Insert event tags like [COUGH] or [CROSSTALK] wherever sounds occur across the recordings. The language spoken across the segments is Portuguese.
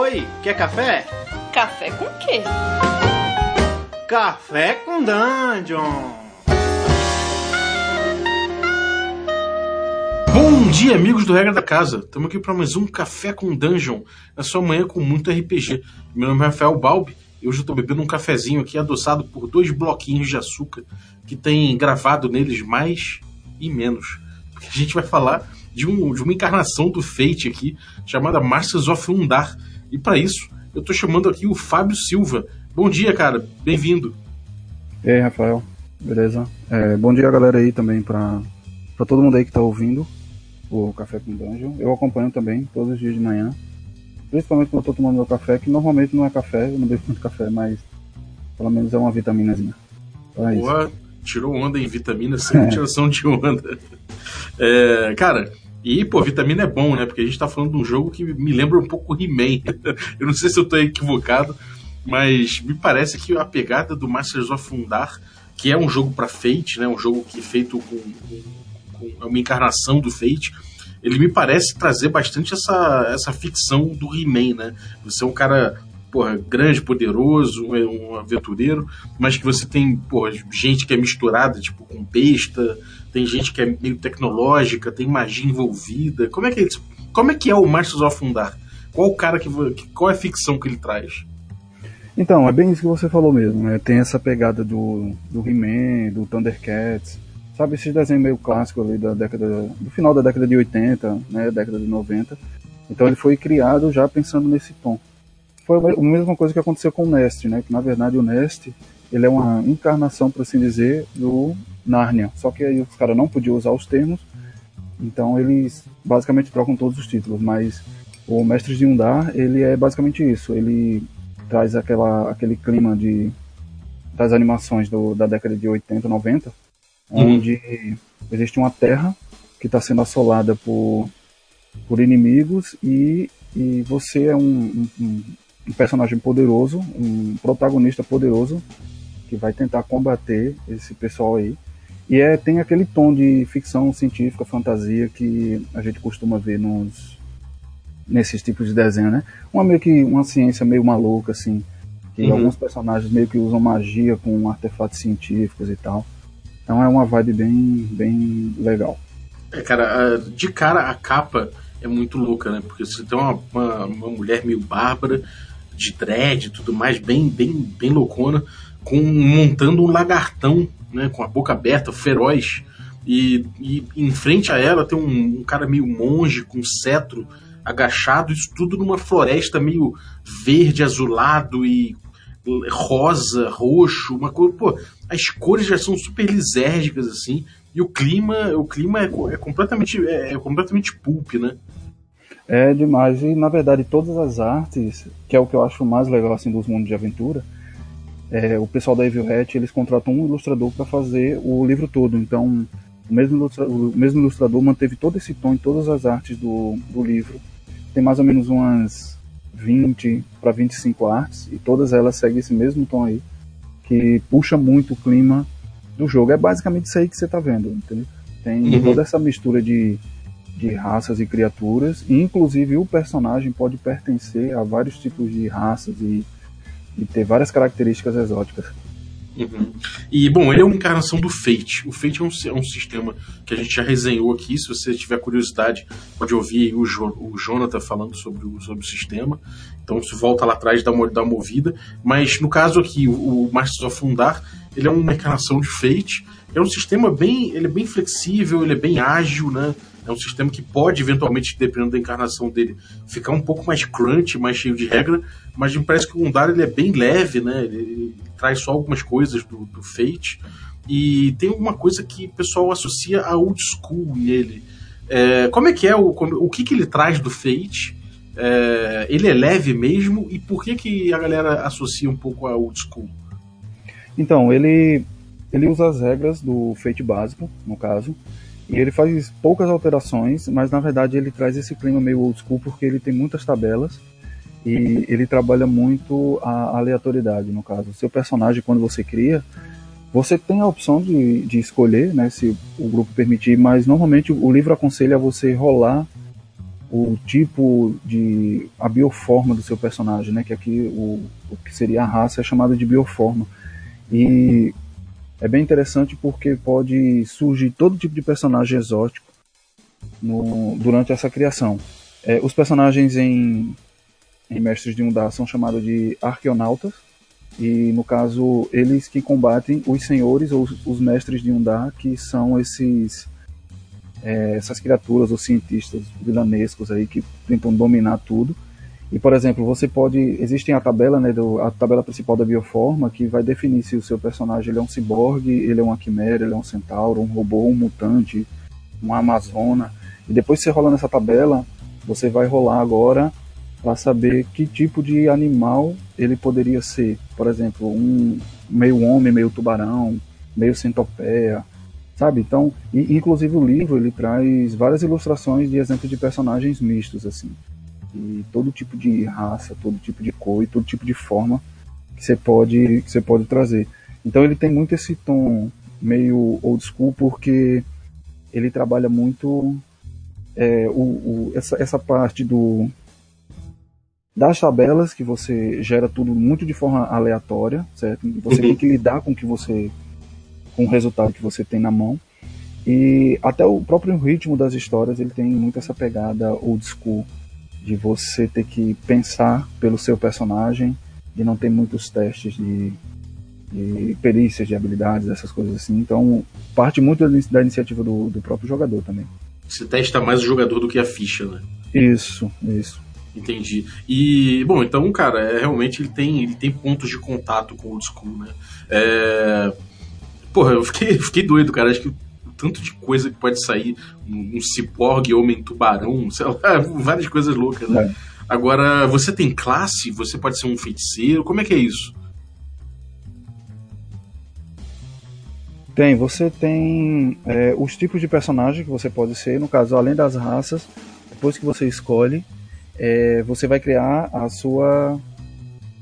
Oi, quer café? Café com quê? Café com Dungeon. Bom dia, amigos do Regra da Casa. Estamos aqui para mais um Café com Dungeon, na sua manhã com muito RPG. Meu nome é Rafael Balbi e hoje eu estou bebendo um cafezinho aqui adoçado por dois bloquinhos de açúcar que tem gravado neles mais e menos. Porque a gente vai falar de, um, de uma encarnação do Fate aqui, chamada Masters of Undar. E para isso, eu estou chamando aqui o Fábio Silva. Bom dia, cara. Bem-vindo. E aí, Rafael. Beleza? É, bom dia, galera, aí também para todo mundo aí que está ouvindo o Café com Dungeon. Eu acompanho também todos os dias de manhã. Principalmente quando eu tô tomando meu café, que normalmente não é café, eu não bebo muito café, mas pelo menos é uma vitaminazinha. Então é Boa, tirou onda em vitamina sem é. tiração de onda. É, cara, e, pô, vitamina é bom, né? Porque a gente tá falando de um jogo que me lembra um pouco He-Man. [LAUGHS] eu não sei se eu tô equivocado, mas me parece que a pegada do Masters of Fundar, que é um jogo para Fate, né? Um jogo que é feito com, com, com uma encarnação do Fate, ele me parece trazer bastante essa, essa ficção do He-Man, né? Você é um cara porra, grande, poderoso, um aventureiro, mas que você tem porra, gente que é misturada, tipo, com besta, tem gente que é meio tecnológica, tem magia envolvida. Como é que é? Como é que é o Masters of Undar? Qual o cara que qual é a ficção que ele traz? Então, é bem isso que você falou mesmo, né? Tem essa pegada do, do He-Man, do Thundercats, sabe esses desenhos meio clássicos ali da década do final da década de 80, né, década de 90. Então ele foi criado já pensando nesse tom. Foi a mesma coisa que aconteceu com o Nest, né? Que na verdade o Nest ele é uma encarnação, por assim dizer, do Narnia. Só que aí os caras não podiam usar os termos, então eles basicamente trocam todos os títulos. Mas o Mestre de Undar, ele é basicamente isso. Ele traz aquela, aquele clima de das animações do, da década de 80, 90, uhum. onde existe uma terra que está sendo assolada por, por inimigos e, e você é um, um, um personagem poderoso, um protagonista poderoso que vai tentar combater esse pessoal aí. E é, tem aquele tom de ficção científica, fantasia que a gente costuma ver nos nesses tipos de desenho, né? Uma meio que uma ciência meio maluca assim, que uhum. alguns personagens meio que usam magia com artefatos científicos e tal. Então é uma vibe bem bem legal. É, cara, de cara a capa é muito louca, né? Porque você tem uma, uma, uma mulher meio bárbara, de dread e tudo mais, bem, bem, bem loucona com montando um lagartão, né, com a boca aberta, feroz. E, e em frente a ela tem um, um, cara meio monge com cetro agachado, isso tudo numa floresta meio verde, azulado e rosa, roxo, uma coisa, pô, as cores já são super lisérgicas assim, e o clima, o clima é, é completamente é, é completamente pulp, né? É demais, e na verdade todas as artes, que é o que eu acho mais legal assim dos mundos de aventura, é, o pessoal da Evil Hat eles contratam um ilustrador para fazer o livro todo. Então, o mesmo, o mesmo ilustrador manteve todo esse tom em todas as artes do, do livro. Tem mais ou menos umas 20 para 25 artes, e todas elas seguem esse mesmo tom aí, que puxa muito o clima do jogo. É basicamente isso aí que você está vendo, entendeu? Tem uhum. toda essa mistura de, de raças e criaturas, e inclusive o personagem pode pertencer a vários tipos de raças e e ter várias características exóticas. Uhum. E, bom, ele é uma encarnação do Fate. O Fate é um, é um, sistema que a gente já resenhou aqui. Se você tiver curiosidade, pode ouvir o, jo, o Jonathan falando sobre o, sobre o sistema. Então, se volta lá atrás, dá uma, dá uma movida. Mas, no caso aqui, o, o Masters of Fundar, ele é uma encarnação de Fate. É um sistema bem, ele é bem flexível, ele é bem ágil, né? É um sistema que pode, eventualmente, dependendo da encarnação dele, ficar um pouco mais crunch, mais cheio de regra, mas me parece que o Gundar ele é bem leve, né? Ele, ele traz só algumas coisas do, do, Fate. E tem uma coisa que o pessoal associa a old school nele. É, como é que é o, o que, que ele traz do Fate? É, ele é leve mesmo e por que, que a galera associa um pouco a old school? Então, ele, ele usa as regras do Fate básico, no caso, e ele faz poucas alterações, mas na verdade ele traz esse clima meio old school porque ele tem muitas tabelas e ele trabalha muito a aleatoriedade, no caso. O seu personagem, quando você cria, você tem a opção de, de escolher, né, se o grupo permitir, mas normalmente o livro aconselha você rolar o tipo de a bioforma do seu personagem, né? Que aqui o, o que seria a raça é chamado de bioforma. E é bem interessante porque pode surgir todo tipo de personagem exótico no, durante essa criação. É, os personagens em, em Mestres de Undar são chamados de arqueonautas, e no caso, eles que combatem os senhores ou os mestres de Undar, que são esses é, essas criaturas ou cientistas vilanescos aí que tentam dominar tudo. E por exemplo, você pode existem a tabela, né, do, a tabela principal da bioforma que vai definir se o seu personagem ele é um ciborgue, ele é uma quimera, ele é um centauro, um robô, um mutante, uma amazona. E depois você rola nessa tabela, você vai rolar agora para saber que tipo de animal ele poderia ser. Por exemplo, um meio homem, meio tubarão, meio centopeia, sabe? Então, e, inclusive o livro ele traz várias ilustrações de exemplos de personagens mistos assim. E todo tipo de raça, todo tipo de cor e todo tipo de forma que você pode que você pode trazer. Então ele tem muito esse tom meio old school porque ele trabalha muito é, o, o, essa, essa parte do das tabelas que você gera tudo muito de forma aleatória, certo? Você uhum. tem que lidar com o que você com o resultado que você tem na mão. E até o próprio ritmo das histórias, ele tem muito essa pegada old school de você ter que pensar pelo seu personagem, de não ter muitos testes de, de perícias, de habilidades, essas coisas assim. Então, parte muito da iniciativa do, do próprio jogador também. Você testa mais o jogador do que a ficha, né? Isso, isso. Entendi. E, bom, então, cara, é, realmente ele tem, ele tem pontos de contato com o old school, né? É... Porra, eu fiquei, [LAUGHS] fiquei doido, cara. Acho que tanto de coisa que pode sair, um, um ciborgue, homem tubarão, [LAUGHS] sei lá, várias coisas loucas, né? É. Agora, você tem classe? Você pode ser um feiticeiro? Como é que é isso? Tem, você tem é, os tipos de personagem que você pode ser, no caso, além das raças, depois que você escolhe, é, você vai criar a sua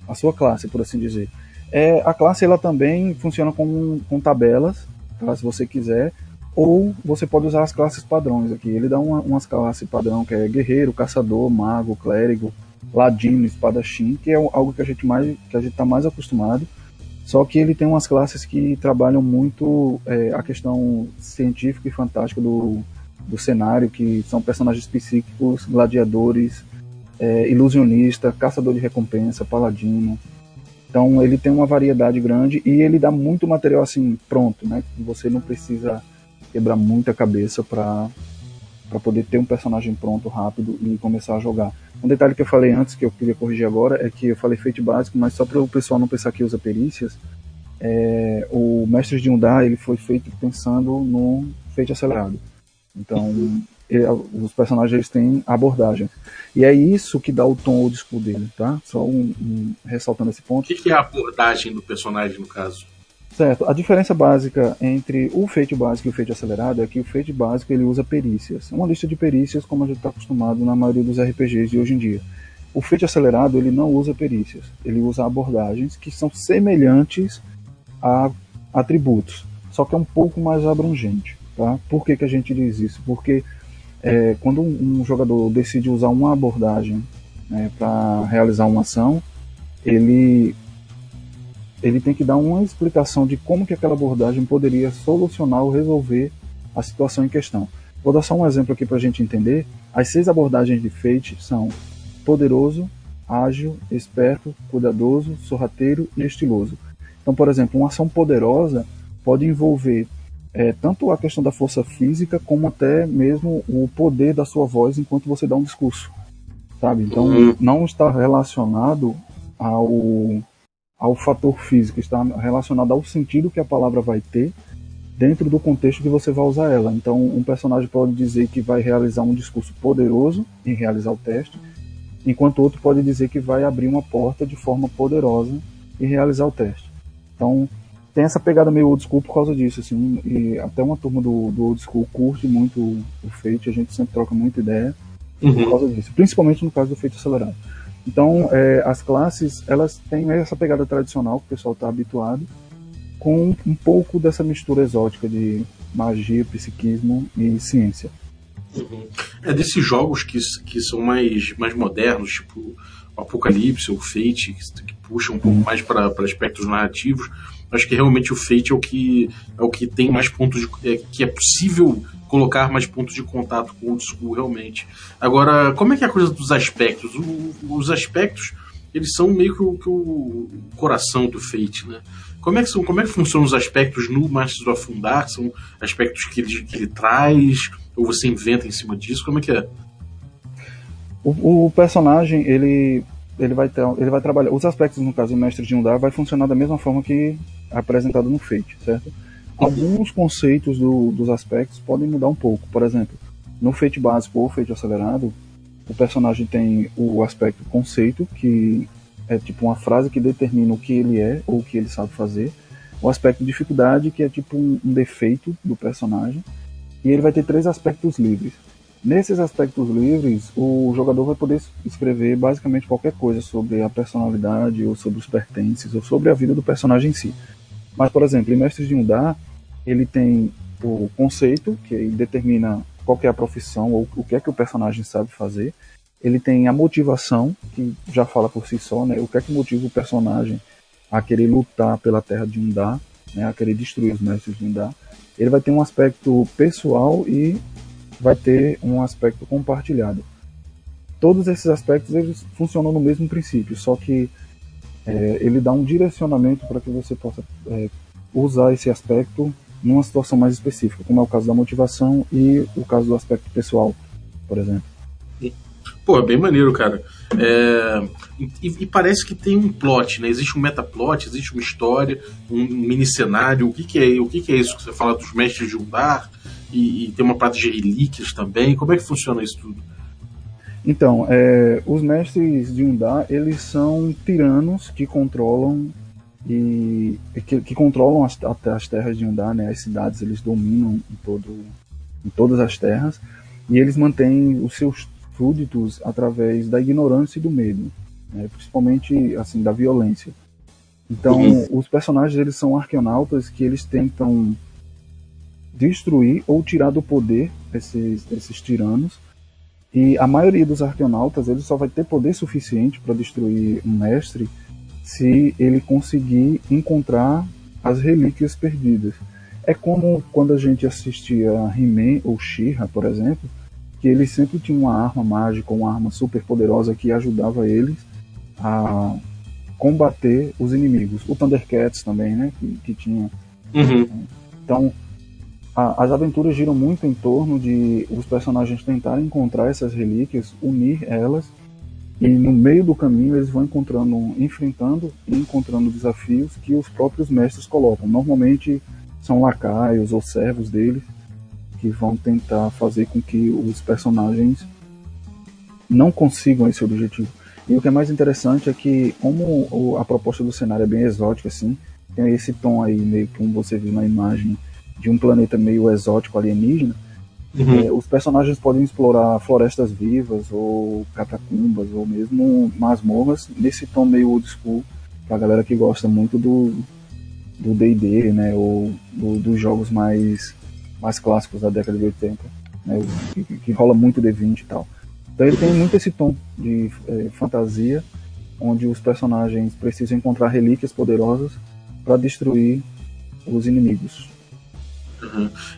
a sua classe, por assim dizer. É, a classe ela também funciona com, com tabelas, tá, se você quiser, ou você pode usar as classes padrões aqui. Ele dá uma, umas classes padrão que é guerreiro, caçador, mago, clérigo, ladino, espadachim, que é algo que a gente mais que a gente está mais acostumado. Só que ele tem umas classes que trabalham muito é, a questão científica e fantástica do, do cenário, que são personagens psíquicos, gladiadores, é, ilusionista, caçador de recompensa, paladino. Então ele tem uma variedade grande e ele dá muito material assim pronto, né? Você não precisa quebrar muita cabeça para para poder ter um personagem pronto rápido e começar a jogar. Um detalhe que eu falei antes que eu queria corrigir agora é que eu falei feito básico, mas só para o pessoal não pensar que usa perícias, é, o Mestres de Undar ele foi feito pensando no feito acelerado. Então os personagens têm abordagem. E é isso que dá o tom old school dele, tá? Só um, um ressaltando esse ponto. O que, que é a abordagem do personagem, no caso? Certo. A diferença básica entre o feito básico e o feito acelerado é que o feito básico ele usa perícias. Uma lista de perícias, como a gente está acostumado na maioria dos RPGs de hoje em dia. O feito acelerado ele não usa perícias, ele usa abordagens que são semelhantes a atributos, só que é um pouco mais abrangente. Tá? Por que, que a gente diz isso? Porque é, quando um, um, jogador decide usar uma abordagem né, para realizar uma ação, ele ele tem que dar uma explicação de como que aquela abordagem poderia solucionar ou resolver a situação em questão. Vou dar só um exemplo aqui para a gente entender. As seis abordagens de Fate são poderoso, ágil, esperto, cuidadoso, sorrateiro e estiloso. Então, por exemplo, uma ação poderosa pode envolver é, tanto a questão da força física como até mesmo o poder da sua voz enquanto você dá um discurso, sabe? Então uhum. não está relacionado ao ao fator físico, está relacionado ao sentido que a palavra vai ter dentro do contexto que você vai usar ela. Então um personagem pode dizer que vai realizar um discurso poderoso em realizar o teste, enquanto outro pode dizer que vai abrir uma porta de forma poderosa e realizar o teste. Então tem essa pegada meio old school por causa disso, assim, e até uma turma do, do old school curte muito o Fate, a gente sempre troca muita ideia uhum. por causa disso, principalmente no caso do Fate acelerado. Então, é, as classes, elas têm essa pegada tradicional que o pessoal está habituado, com um pouco dessa mistura exótica de magia, psiquismo e ciência. Uhum. É desses jogos que, que são mais, mais modernos, tipo o Apocalipse ou Fate, que, que puxam um pouco mais para aspectos narrativos. Acho que realmente o Fate é o que, é o que tem mais pontos de, é, que é possível colocar mais pontos de contato com o old school realmente. Agora, como é que é a coisa dos aspectos? O, os aspectos eles são meio que o, que o, coração do Fate, né? Como é que são, como é que funcionam os aspectos no Masters of Fundar? São aspectos que ele, que ele traz ou você inventa em cima disso? Como é que é? O, o personagem ele ele vai ter, ele vai trabalhar os aspectos no caso do mestre de Undar vai funcionar da mesma forma que apresentado no Fate, certo? Alguns conceitos do, dos aspectos podem mudar um pouco. Por exemplo, no Fate básico ou Fate acelerado, o personagem tem o aspecto conceito, que é tipo uma frase que determina o que ele é ou o que ele sabe fazer. O aspecto dificuldade, que é tipo um, um defeito do personagem. E ele vai ter três aspectos livres. Nesses aspectos livres, o jogador vai poder escrever basicamente qualquer coisa sobre a personalidade, ou sobre os pertences, ou sobre a vida do personagem em si. Mas, por exemplo, em Mestres de Undar, ele tem o conceito, que determina qual é a profissão ou o que é que o personagem sabe fazer. Ele tem a motivação, que já fala por si só, né? O que é que motiva o personagem a querer lutar pela terra de Undar, né? A querer destruir os mestres de Undar. Ele vai ter um aspecto pessoal e vai ter um aspecto compartilhado. Todos esses aspectos eles funcionam no mesmo princípio, só que é, ele dá um direcionamento para que você possa é, usar esse aspecto numa situação mais específica, como é o caso da motivação e o caso do aspecto pessoal, por exemplo. Pô, é bem maneiro, cara. É, e, e, parece que tem um plot, né? Existe um metaplot, existe uma história, um mini cenário. O que, que é? O que, que é isso que você fala dos mestres de Undar? E, e tem uma parte de relíquias também. Como é que funciona isso tudo? Então, é, os mestres de Undar, eles são tiranos que controlam e que, que controlam as, as, terras de Undar, né? As cidades, eles dominam em, todo, em todas as terras e eles mantêm os seus súditos através da ignorância e do medo, né? principalmente assim da violência. Então, uhum. os personagens eles são arqueonautas que eles tentam destruir ou tirar do poder esses, esses tiranos. E a maioria dos arqueonautas ele só vai ter poder suficiente para destruir um mestre se ele conseguir encontrar as relíquias perdidas. É como quando a gente assistia He-Man ou She-Ra, por exemplo, que eles sempre tinham uma arma mágica, uma arma super poderosa que ajudava eles a combater os inimigos. O Thundercats também, né? Que, que tinha. Uhum. Então, a, as aventuras giram muito em torno de os personagens tentarem encontrar essas relíquias, unir elas e no meio do caminho eles vão encontrando, enfrentando e encontrando desafios que os próprios mestres colocam. Normalmente são lacaios ou servos deles que vão tentar fazer com que os personagens não consigam esse objetivo. E o que é mais interessante é que, como a proposta do cenário é bem exótica, assim, tem esse tom aí, meio como você viu na imagem, de um planeta meio exótico alienígena, uhum. é, os personagens podem explorar florestas vivas, ou catacumbas, ou mesmo masmorras, nesse tom meio old school, pra galera que gosta muito do do D&D, né, ou do, dos jogos mais mais clássicos da década de 80, né, que, que rola muito D20 e tal. Então ele tem muito esse tom de é, fantasia, onde os personagens precisam encontrar relíquias poderosas para destruir os inimigos.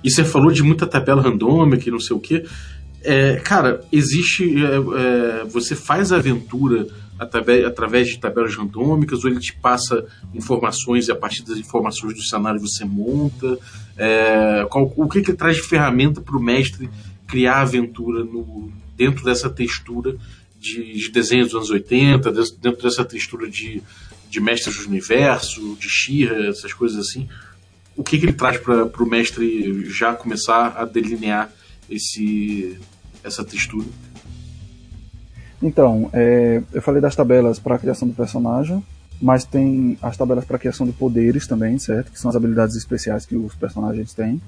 E você falou de muita tabela randômica e não sei o que. É, cara, existe. É, é, você faz a aventura através, através de tabelas randômicas, ou ele te passa informações e a partir das informações do cenário você monta? É, qual, o que, que traz de ferramenta para o mestre criar a aventura no, dentro dessa textura de, de desenhos dos anos 80, dentro dessa textura de, de mestres do universo, de Shira, essas coisas assim? O que, que ele traz para o mestre já começar a delinear esse, essa textura? Então, é, eu falei das tabelas para a criação do personagem, mas tem as tabelas para criação de poderes também, certo? Que são as habilidades especiais que os personagens têm.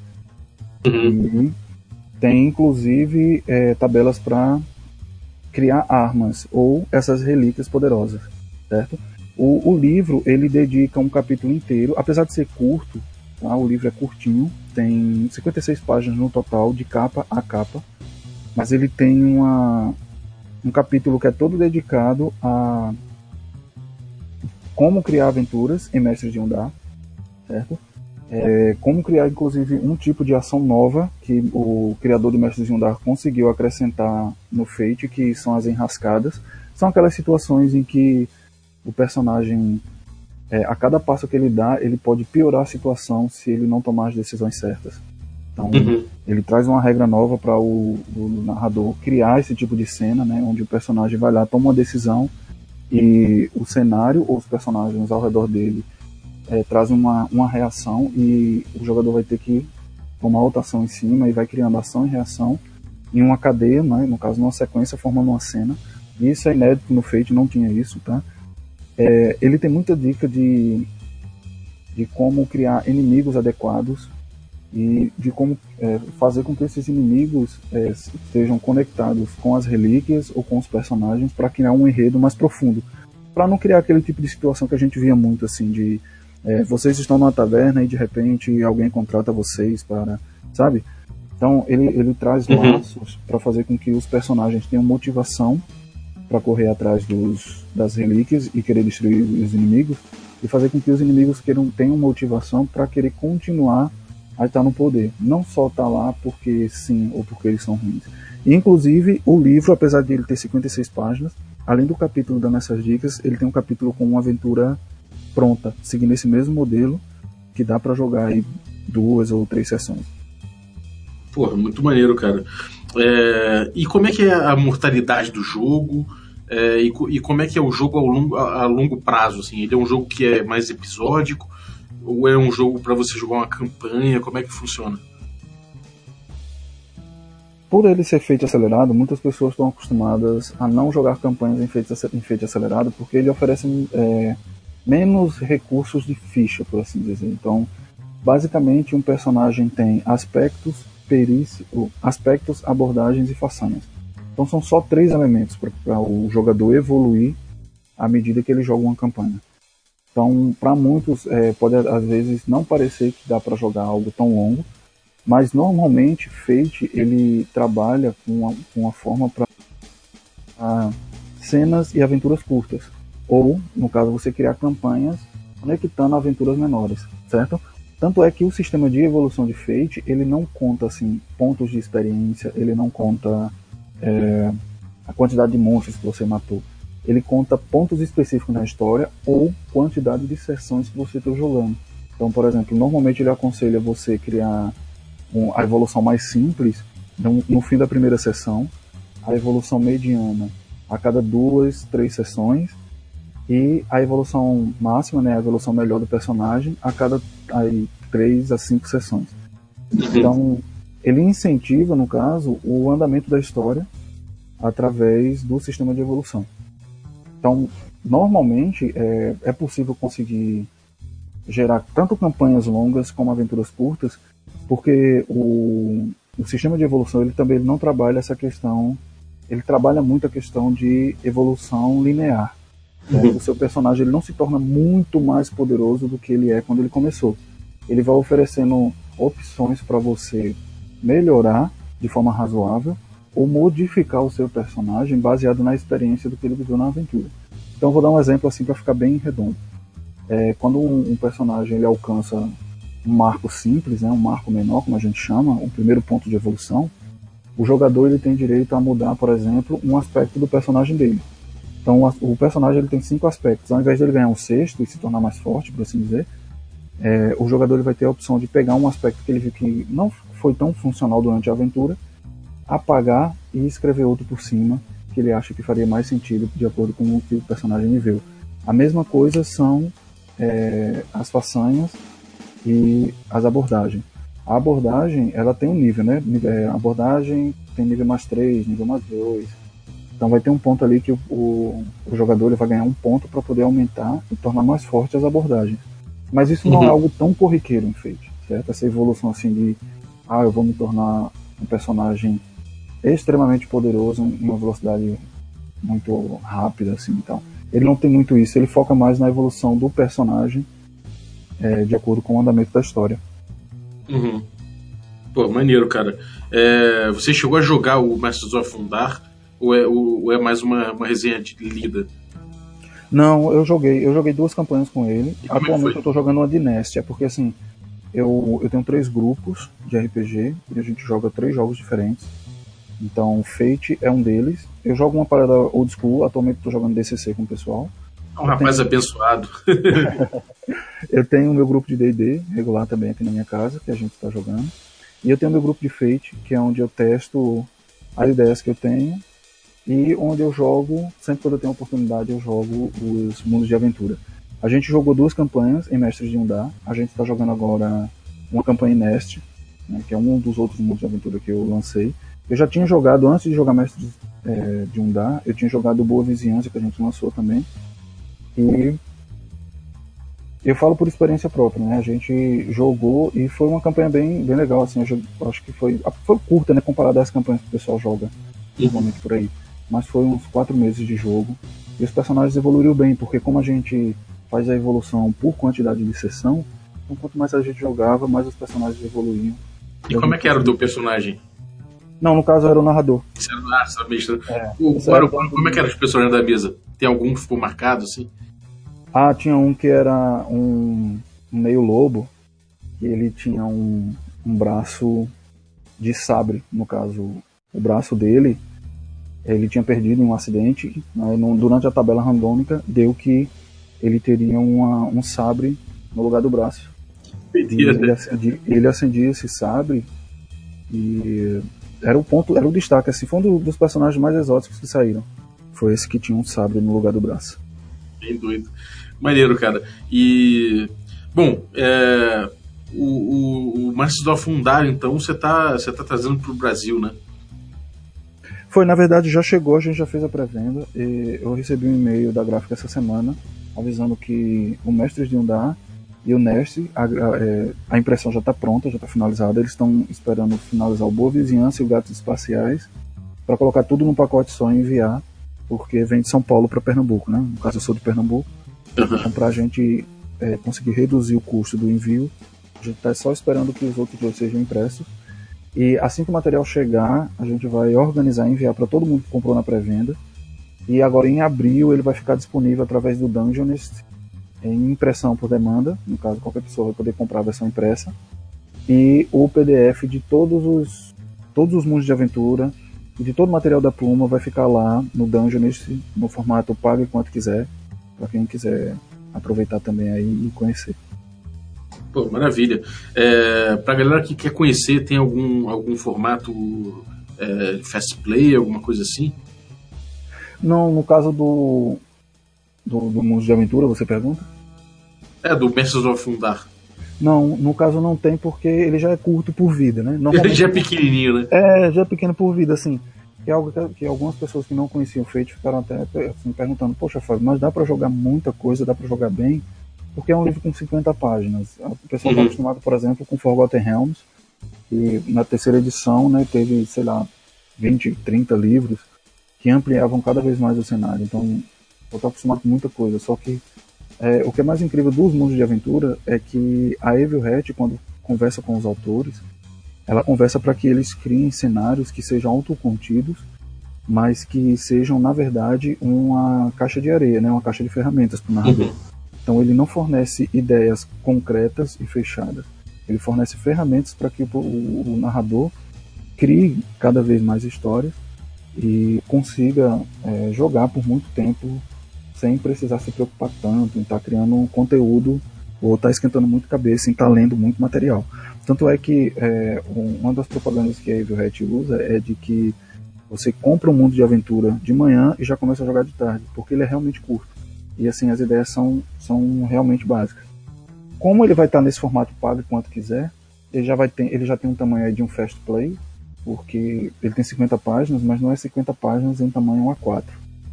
Uhum. E tem inclusive é, tabelas para criar armas ou essas relíquias poderosas, certo? O, o, livro ele dedica um capítulo inteiro, apesar de ser curto, tá? o livro é curtinho, tem 56 páginas no total de capa a capa mas ele tem uma, um capítulo que é todo dedicado a como criar aventuras em Mestres de Undar, certo? É, como criar, inclusive, um tipo de ação nova que o criador de Mestres de Undar conseguiu acrescentar no Fate, que são as enrascadas. São aquelas situações em que o personagem, é, a cada passo que ele dá, ele pode piorar a situação se ele não tomar as decisões certas. Então, uhum. ele traz uma regra nova para o, o, narrador criar esse tipo de cena, né, onde o personagem vai lá, toma uma decisão e o cenário ou os personagens ao redor dele é, trazem uma, uma reação e o jogador vai ter que tomar outra ação em cima e vai criando ação e reação em uma cadeia, né, no caso, numa sequência, formando uma cena. Isso é inédito no Fate, não tinha isso, tá? É, ele tem muita dica de, de como criar inimigos adequados e de como é, fazer com que esses inimigos é, estejam conectados com as relíquias ou com os personagens para criar um enredo mais profundo. Para não criar aquele tipo de situação que a gente via muito, assim, de é, vocês estão numa taverna e de repente alguém contrata vocês para. Sabe? Então ele, ele traz uhum. laços para fazer com que os personagens tenham motivação para correr atrás dos, das relíquias e querer destruir os inimigos e fazer com que os inimigos queiram, tenham motivação para querer continuar a estar no poder. Não só estar tá lá porque sim ou porque eles são ruins. Inclusive, o livro, apesar de ele ter 56 páginas, além do capítulo dando essas dicas, ele tem um capítulo com uma aventura pronta, seguindo esse mesmo modelo, que dá para jogar aí duas ou três sessões. Porra, muito maneiro, cara. É, e como é que é a mortalidade do jogo? É, e, e, como é que é o jogo a longo, a, a longo prazo? Assim? Ele é um jogo que é mais episódico? Ou é um jogo para você jogar uma campanha? Como é que funciona? Por ele ser feito acelerado, muitas pessoas estão acostumadas a não jogar campanhas em feito acelerado porque ele oferece é, menos recursos de ficha, por assim dizer. Então, basicamente, um personagem tem aspectos, perícia, aspectos, abordagens e façanhas. Então, são só três elementos para o jogador evoluir à medida que ele joga uma campanha. Então, para muitos, é, pode às vezes não parecer que dá para jogar algo tão longo, mas normalmente Fate ele trabalha com uma, com uma forma para cenas e aventuras curtas ou, no caso, você criar campanhas conectando aventuras menores, certo? Tanto é que o sistema de evolução de Fate, ele não conta assim pontos de experiência, ele não conta é, a quantidade de monstros que você matou. Ele conta pontos específicos na história ou quantidade de sessões que você está jogando. Então, por exemplo, normalmente ele aconselha você criar um, a evolução mais simples no, no fim da primeira sessão, a evolução mediana a cada duas, três sessões e a evolução máxima, né, a evolução melhor do personagem a cada aí, 3 a 5 sessões. Então, ele incentiva, no caso, o andamento da história através do sistema de evolução. Então, normalmente é, é possível conseguir gerar tanto campanhas longas como aventuras curtas, porque o, o sistema de evolução ele também não trabalha essa questão, ele trabalha muito a questão de evolução linear. Uhum. O seu personagem ele não se torna muito mais poderoso do que ele é quando ele começou. Ele vai oferecendo opções para você melhorar de forma razoável ou modificar o seu personagem baseado na experiência do que ele viveu na aventura. Então vou dar um exemplo assim para ficar bem redondo. É, quando um, um, personagem ele alcança um marco simples, né, um marco menor, como a gente chama, um primeiro ponto de evolução, o jogador ele tem direito a mudar, por exemplo, um aspecto do personagem dele. Então o personagem ele tem cinco aspectos. Ao invés ele ganhar um sexto e se tornar mais forte, por assim dizer, é, o jogador ele vai ter a opção de pegar um aspecto que ele viu que não foi tão funcional durante a aventura, apagar e escrever outro por cima que ele acha que faria mais sentido de acordo com o que o personagem viveu. A mesma coisa são é, as façanhas e as abordagens. A abordagem ela tem um nível, né? É, a abordagem tem nível mais 3, nível mais 2, então vai ter um ponto ali que o, o, o jogador ele vai ganhar um ponto para poder aumentar e tornar mais forte as abordagens. Mas isso uhum. não é uhum. algo tão corriqueiro em Fate, certo? Essa evolução assim de, ah, eu vou me tornar um personagem extremamente poderoso em uma velocidade muito rápida, assim, então. Ele não tem muito isso, ele foca mais na evolução do personagem é, de acordo com o andamento da história. Uhum. Pô, maneiro, cara. É, você chegou a jogar o Masters of Fundar ou é, ou é mais uma, uma resenha de lida? Não, eu joguei. Eu joguei duas campanhas com ele. E é Atualmente eu tô jogando uma Dynastia, porque assim, eu, eu tenho três grupos de RPG e a gente joga três jogos diferentes. Então, Fate é um deles. Eu jogo uma parada old school, atualmente eu tô jogando DCC com o pessoal. É um rapaz abençoado. [LAUGHS] Eu tenho o meu grupo de D&D regular também aqui na minha casa, que a gente está jogando. E eu tenho o meu grupo de Fate, que é onde eu testo as ideias que eu tenho e onde eu jogo, sempre quando eu tenho oportunidade, eu jogo os mundos de aventura. A gente jogou duas campanhas em Mestres de Undar. A gente está jogando agora uma campanha em Nest, né, que é um dos outros mundos de aventura que eu lancei. Eu já tinha jogado, antes de jogar Mestres eh, de Undar, eu tinha jogado Boa Vizinhança, que a gente lançou também. E eu falo por experiência própria, né? A gente jogou e foi uma campanha bem, bem legal, assim. Eu acho que foi, foi curta, né? Comparada às campanhas que o pessoal joga normalmente por aí. Mas foi uns quatro meses de jogo. E os personagens evoluíram bem, porque como a gente faz a evolução por quantidade de sessão, então quanto mais a gente jogava, mais os personagens evoluíam. E como é que era o teu personagem? Não, no caso era o narrador. Você era, ah, era mestre. É, O- era o- como é que eram os personagens da mesa? Tem algum que ficou marcado, assim? Ah, tinha um que era um, um meio lobo, que ele tinha um, um braço de sabre, no caso, o braço dele, ele tinha perdido em um acidente, aí no- durante a tabela randômica deu que ele teria uma- um sabre no lugar do braço. Doideira. ele, acendia, ele acendia esse sabre e era o ponto, era o destaque, assim, foi um do- dos personagens mais exóticos que saíram. Foi esse que tinha um sabre no lugar do braço. Bem doido. Maneiro, cara. E. Bom, é, o, o, o Masters of Fundar, então, você tá, você tá trazendo pro Brasil, né? Foi, na verdade, já chegou, a gente já fez a pré-venda. e Eu recebi um e-mail da gráfica essa semana avisando que o Mestres de Undar e o Nest, a, a, é, a impressão já está pronta, já está finalizada. Eles estão esperando finalizar o Boa Vizinhança e o Gatos Espaciais para colocar tudo num pacote só e enviar, porque vem de São Paulo para Pernambuco, né? No caso, eu sou de Pernambuco. Então, para a gente é, conseguir reduzir o custo do envio, a gente está só esperando que os outros dois sejam impressos. E assim que o material chegar, a gente vai organizar e enviar para todo mundo que comprou na pré-venda. E agora em abril ele vai ficar disponível através do Dungeonist em impressão por demanda, no caso qualquer pessoa vai poder comprar a versão impressa. E o PDF de todos os todos os mundos de aventura e de todo o material da Pluma vai ficar lá no Dungeonist no formato pague quanto quiser, para quem quiser aproveitar também aí e conhecer. Pô, maravilha. É, pra galera que quer conhecer, tem algum, algum formato é, fast play, alguma coisa assim? Não, no caso do do, do mundo de aventura, você pergunta? É, do Masters of Fundar. Não, no caso não tem porque ele já é curto por vida, né? Ele já é pequenininho, né? é, já é pequeno por vida, assim. Que é algo que, algumas pessoas que não conheciam o Fate ficaram até assim, perguntando: Poxa, Fábio, mas dá pra jogar muita coisa, dá pra jogar bem? Porque é um livro com 50 páginas. O pessoal está Uhum. acostumado, por exemplo, com Forgotten Realms, e na terceira edição, né, teve, sei lá, 20, 30 livros que ampliavam cada vez mais o cenário. Então, eu tô acostumado com muita coisa, só que é, o que é mais incrível dos mundos de aventura é que a Evil Hat, quando conversa com os autores, ela conversa para que eles criem cenários que sejam autocontidos, mas que sejam, na verdade, uma caixa de areia, né? uma caixa de ferramentas para o narrador. Uhum. Então ele não fornece ideias concretas e fechadas. Ele fornece ferramentas para que o, o- narrador crie cada vez mais histórias e consiga é, jogar por muito tempo sem precisar se preocupar tanto em estar criando um conteúdo ou estar esquentando muito cabeça em estar lendo muito material. Tanto é que é, um- uma das propagandas que a Evil Hat usa é de que você compra um mundo de aventura de manhã e já começa a jogar de tarde, porque ele é realmente curto. E assim, as ideias são, são realmente básicas. Como ele vai estar nesse formato pago quanto quiser, ele já, vai ter, ele já tem um tamanho de um fast play, porque ele tem 50 páginas, mas não é 50 páginas em tamanho A4.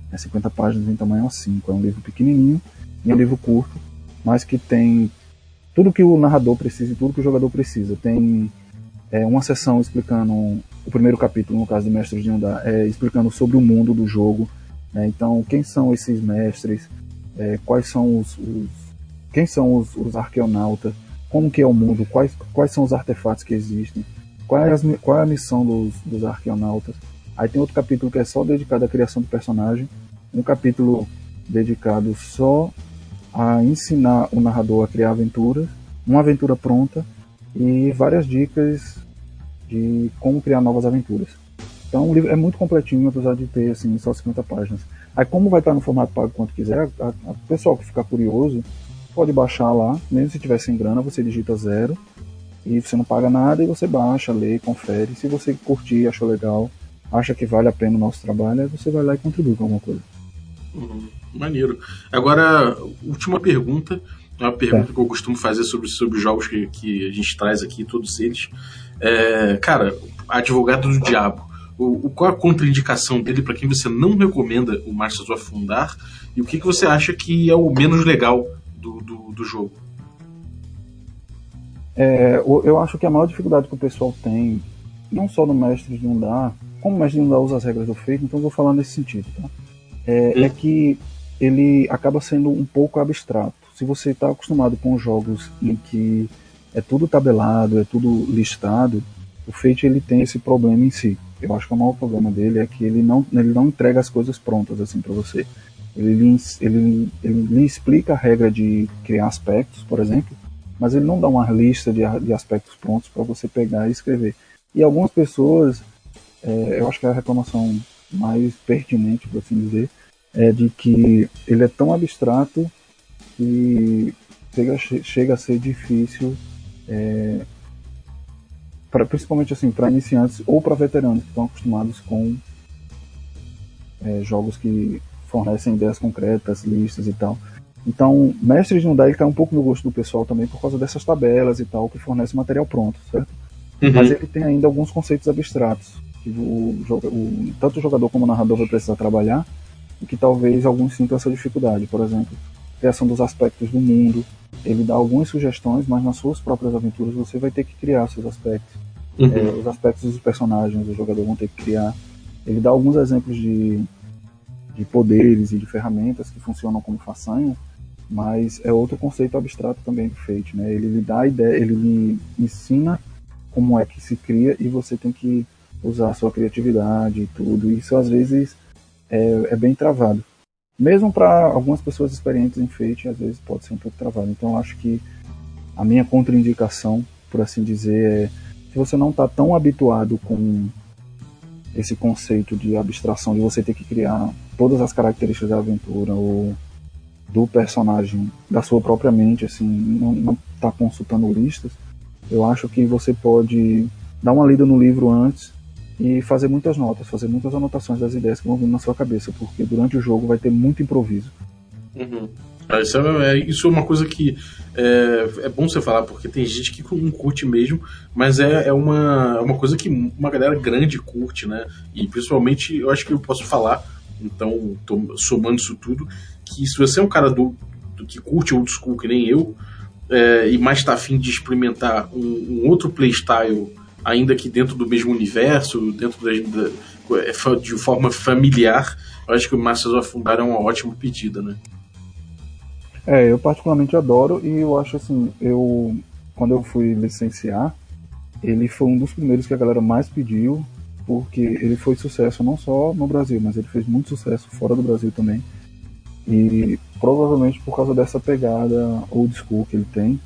É 50 páginas em tamanho A5. É um livro pequenininho e é um livro curto, mas que tem tudo que o narrador precisa e tudo que o jogador precisa. Tem é, uma sessão explicando o primeiro capítulo, no caso do Mestres de Undar, é explicando sobre o mundo do jogo. né? Então, quem são esses mestres? É, quais são os, os- quem são os, os arqueonautas? Como que é o mundo? Quais, quais são os artefatos que existem? qual é, as, qual é a missão dos, dos arqueonautas. Aí tem outro capítulo que é só dedicado à criação do personagem, um capítulo dedicado só a ensinar o narrador a criar aventuras, uma aventura pronta e várias dicas de como criar novas aventuras. Então o livro é muito completinho, apesar de ter assim, só 50 páginas. Aí como vai estar no formato pago quanto quiser, o pessoal que ficar curioso pode baixar lá, mesmo se tiver sem grana, você digita zero e você não paga nada e você baixa, lê, confere. Se você curtir, achou legal, acha que vale a pena o nosso trabalho, aí você vai lá e contribui com alguma coisa. Uhum, maneiro. Agora, última pergunta. É uma pergunta é. que eu costumo fazer sobre, sobre jogos que, que a gente traz aqui, todos eles. É, cara, Advogado do Diabo. O, qual a contraindicação dele para quem você não recomenda o Masters of Fundar? E o que, que você acha que é o menos legal do, do, do jogo? É, eu acho que a maior dificuldade que o pessoal tem, não só no Mestre de Undar, como o Mestre de Undar usa as regras do feito, então eu vou falar nesse sentido, tá? É, hum. é que ele acaba sendo um pouco abstrato. Se você está acostumado com jogos em que é tudo tabelado, é tudo listado, o Fate ele tem esse problema em si. Eu acho que o maior problema dele é que ele não, ele não entrega as coisas prontas assim para você. Ele, ele, ele lhe explica a regra de criar aspectos, por exemplo, mas ele não dá uma lista de, de aspectos prontos para você pegar e escrever. E algumas pessoas, é, eu acho que é a reclamação mais pertinente, por assim dizer, é de que ele é tão abstrato que chega, chega a ser difícil, é, pra, principalmente assim para iniciantes ou para veteranos que estão acostumados com é, jogos que fornecem ideias concretas, listas e tal. Então, Mestre de Undai cai um pouco no gosto do pessoal também por causa dessas tabelas e tal, que fornece material pronto, certo? Uhum. Mas ele tem ainda alguns conceitos abstratos, que o, o, tanto o jogador como o narrador vai precisar trabalhar, e que talvez alguns sintam essa dificuldade. Por exemplo, criação dos aspectos do mundo. Ele dá algumas sugestões, mas nas suas próprias aventuras você vai ter que criar seus aspectos. Uhum. É, os aspectos dos personagens, o jogador vão ter que criar. Ele dá alguns exemplos de, de poderes e de ferramentas que funcionam como façanha, mas é outro conceito abstrato também do Fate, né? Ele lhe dá a ideia, ele lhe ensina como é que se cria e você tem que usar a sua criatividade e tudo. Isso às vezes é, é bem travado. Mesmo para algumas pessoas experientes em Fate, às vezes pode ser um pouco travado. Então acho que a minha contraindicação, por assim dizer, é se você não está tão habituado com esse conceito de abstração de você ter que criar todas as características da aventura ou do personagem da sua própria mente, assim, não está consultando listas, eu acho que você pode dar uma lida no livro antes e fazer muitas notas, fazer muitas anotações das ideias que vão vindo na sua cabeça, porque durante o jogo vai ter muito improviso. Uhum. Ah, isso, é, é, isso é uma coisa que é, é, bom você falar, porque tem gente que não curte mesmo, mas é, é uma, é uma coisa que uma galera grande curte, né? E principalmente, eu acho que eu posso falar, então, somando isso tudo, que se você é um cara do, do que curte old school que nem eu, é, e mais está afim de experimentar um, um, outro playstyle, ainda que dentro do mesmo universo, dentro da, da, é, de forma familiar, eu acho que o Masters of Fundar é uma ótima pedida, né? É, eu particularmente adoro e eu acho assim, eu quando eu fui licenciar, ele foi um dos primeiros que a galera mais pediu, porque ele foi sucesso não só no Brasil, mas ele fez muito sucesso fora do Brasil também. E provavelmente por causa dessa pegada old school que ele tem,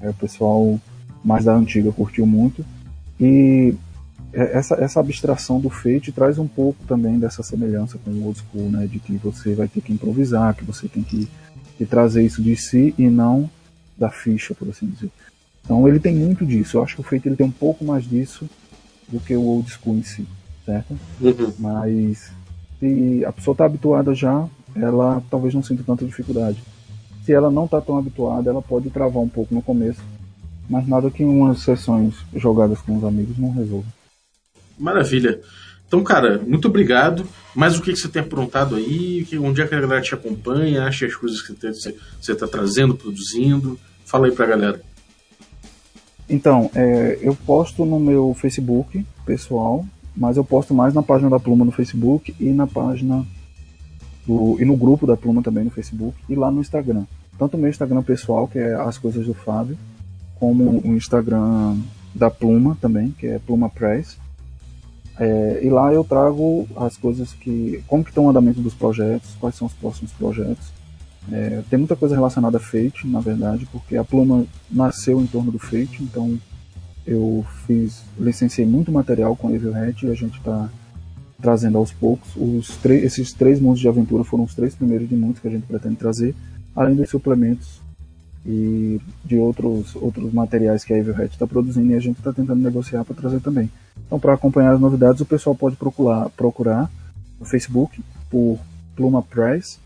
é, o pessoal mais da antiga curtiu muito. E essa, essa abstração do Fate traz um pouco também dessa semelhança com o old school, né? De que você vai ter que improvisar, que você tem que, que trazer isso de si e não da ficha, por assim dizer. Então ele tem muito disso. Eu acho que o Fate ele tem um pouco mais disso do que o old school em si, certo? Uhum. Mas se a pessoa está habituada já, ela talvez não sinta tanta dificuldade. Se ela não está tão habituada, ela pode travar um pouco no começo, mas nada que umas sessões jogadas com os amigos não resolva. Maravilha. Então, cara, muito obrigado. Mas o que, que você tem aprontado aí? Onde é que a galera te acompanha? Acha as coisas que você está trazendo, produzindo? Fala aí pra galera. Então, é, eu posto no meu Facebook pessoal, mas eu posto mais na página da Pluma no Facebook e na página do, e no grupo da Pluma também no Facebook e lá no Instagram. Tanto o meu Instagram pessoal, que é as coisas do Fábio, como o Instagram da Pluma também, que é Pluma Press. É, e lá eu trago as coisas que. como que estão o andamento dos projetos, quais são os próximos projetos. É, tem muita coisa relacionada a Fate, na verdade, porque a Pluma nasceu em torno do Fate, então eu fiz, licenciei muito material com a Evilhead e a gente está trazendo aos poucos. Os esses três mundos de aventura foram os três primeiros de muitos que a gente pretende trazer, além dos suplementos e de outros, outros materiais que a Evilhead está produzindo e a gente está tentando negociar para trazer também. Então, para acompanhar as novidades, o pessoal pode procurar, procurar no Facebook por Pluma Press,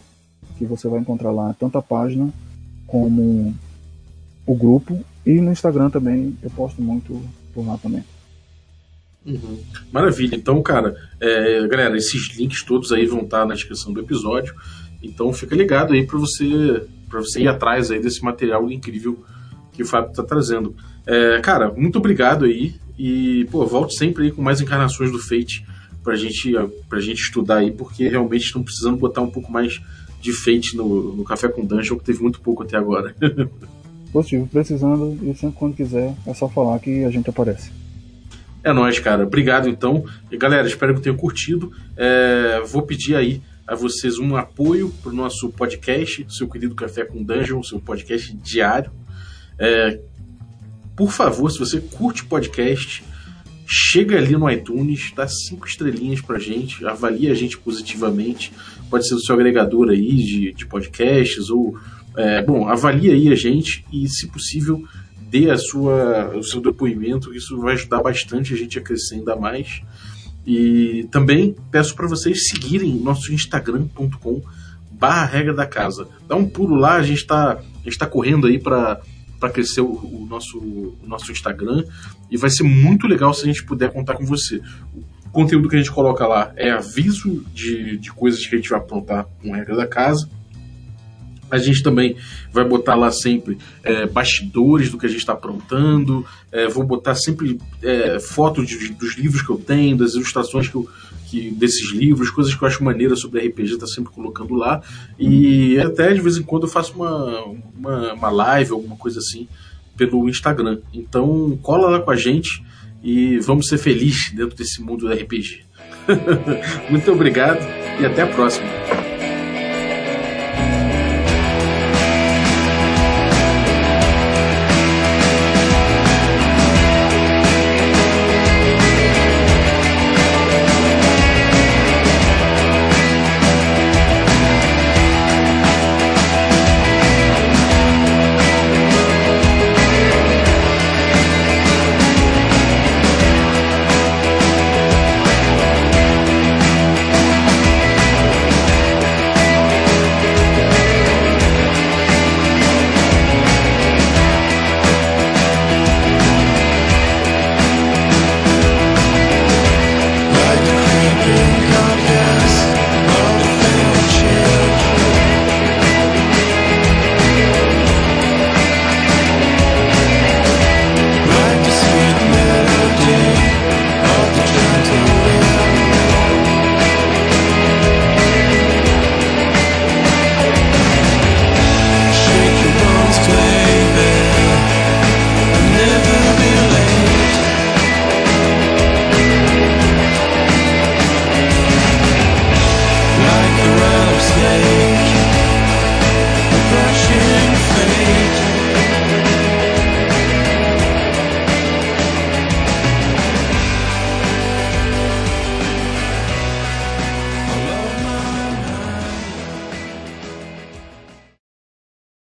que você vai encontrar lá tanto a página como o grupo. E no Instagram também, eu posto muito por lá também. Uhum. Maravilha. Então, cara, é, galera, esses links todos aí vão estar na descrição do episódio. Então, fica ligado aí para você para você ir atrás aí desse material incrível que o Fábio está trazendo. É, cara, muito obrigado aí. E, pô, volte sempre aí com mais encarnações do Fate pra gente, pra gente estudar aí, porque realmente estão precisando botar um pouco mais de Fate no, no Café com Dungeon, que teve muito pouco até agora. [LAUGHS] Positivo, precisando, e sempre quando quiser, é só falar que a gente aparece. É nóis, cara. Obrigado então. E galera, espero que tenham curtido. É, vou pedir aí a vocês um apoio para o nosso podcast, seu querido Café com Dungeon, seu podcast diário. É, por favor, se você curte podcast, chega ali no iTunes, dá cinco estrelinhas pra gente, avalia a gente positivamente. Pode ser do seu agregador aí de, de podcasts, ou. É, bom, avalie aí a gente e, se possível, dê a sua, o seu depoimento, isso vai ajudar bastante a gente a crescer ainda mais. E também peço para vocês seguirem nosso instagram.com barra regra da casa. Dá um pulo lá, a gente está tá correndo aí para para crescer o, o, nosso, o nosso Instagram e vai ser muito legal se a gente puder contar com você. O conteúdo que a gente coloca lá é aviso de, de coisas que a gente vai aprontar com regra da casa. A gente também vai botar lá sempre é, bastidores do que a gente está aprontando. É, vou botar sempre é, fotos dos livros que eu tenho, das ilustrações que eu, que, desses livros, coisas que eu acho maneira sobre RPG, tá sempre colocando lá. E até de vez em quando eu faço uma, uma, uma live, alguma coisa assim, pelo Instagram. Então cola lá com a gente e vamos ser felizes dentro desse mundo do RPG. [LAUGHS] Muito obrigado e até a próxima.